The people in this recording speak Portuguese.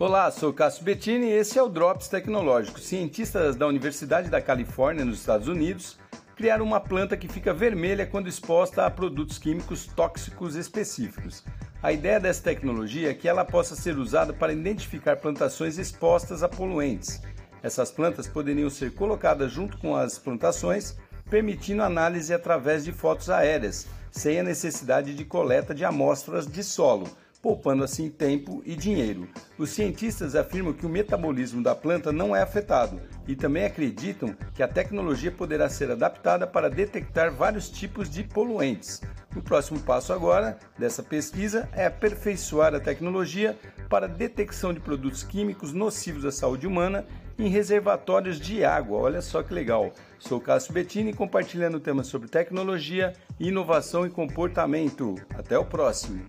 Olá, sou Cássio Bettini e esse é o Drops Tecnológico. Cientistas da Universidade da Califórnia, nos Estados Unidos, criaram uma planta que fica vermelha quando exposta a produtos químicos tóxicos específicos. A ideia dessa tecnologia é que ela possa ser usada para identificar plantações expostas a poluentes. Essas plantas poderiam ser colocadas junto com as plantações, permitindo análise através de fotos aéreas, sem a necessidade de coleta de amostras de solo poupando assim tempo e dinheiro. Os cientistas afirmam que o metabolismo da planta não é afetado e também acreditam que a tecnologia poderá ser adaptada para detectar vários tipos de poluentes. O próximo passo agora dessa pesquisa é aperfeiçoar a tecnologia para detecção de produtos químicos nocivos à saúde humana em reservatórios de água. Olha só que legal. Sou Cássio Bettini compartilhando temas sobre tecnologia, inovação e comportamento. Até o próximo.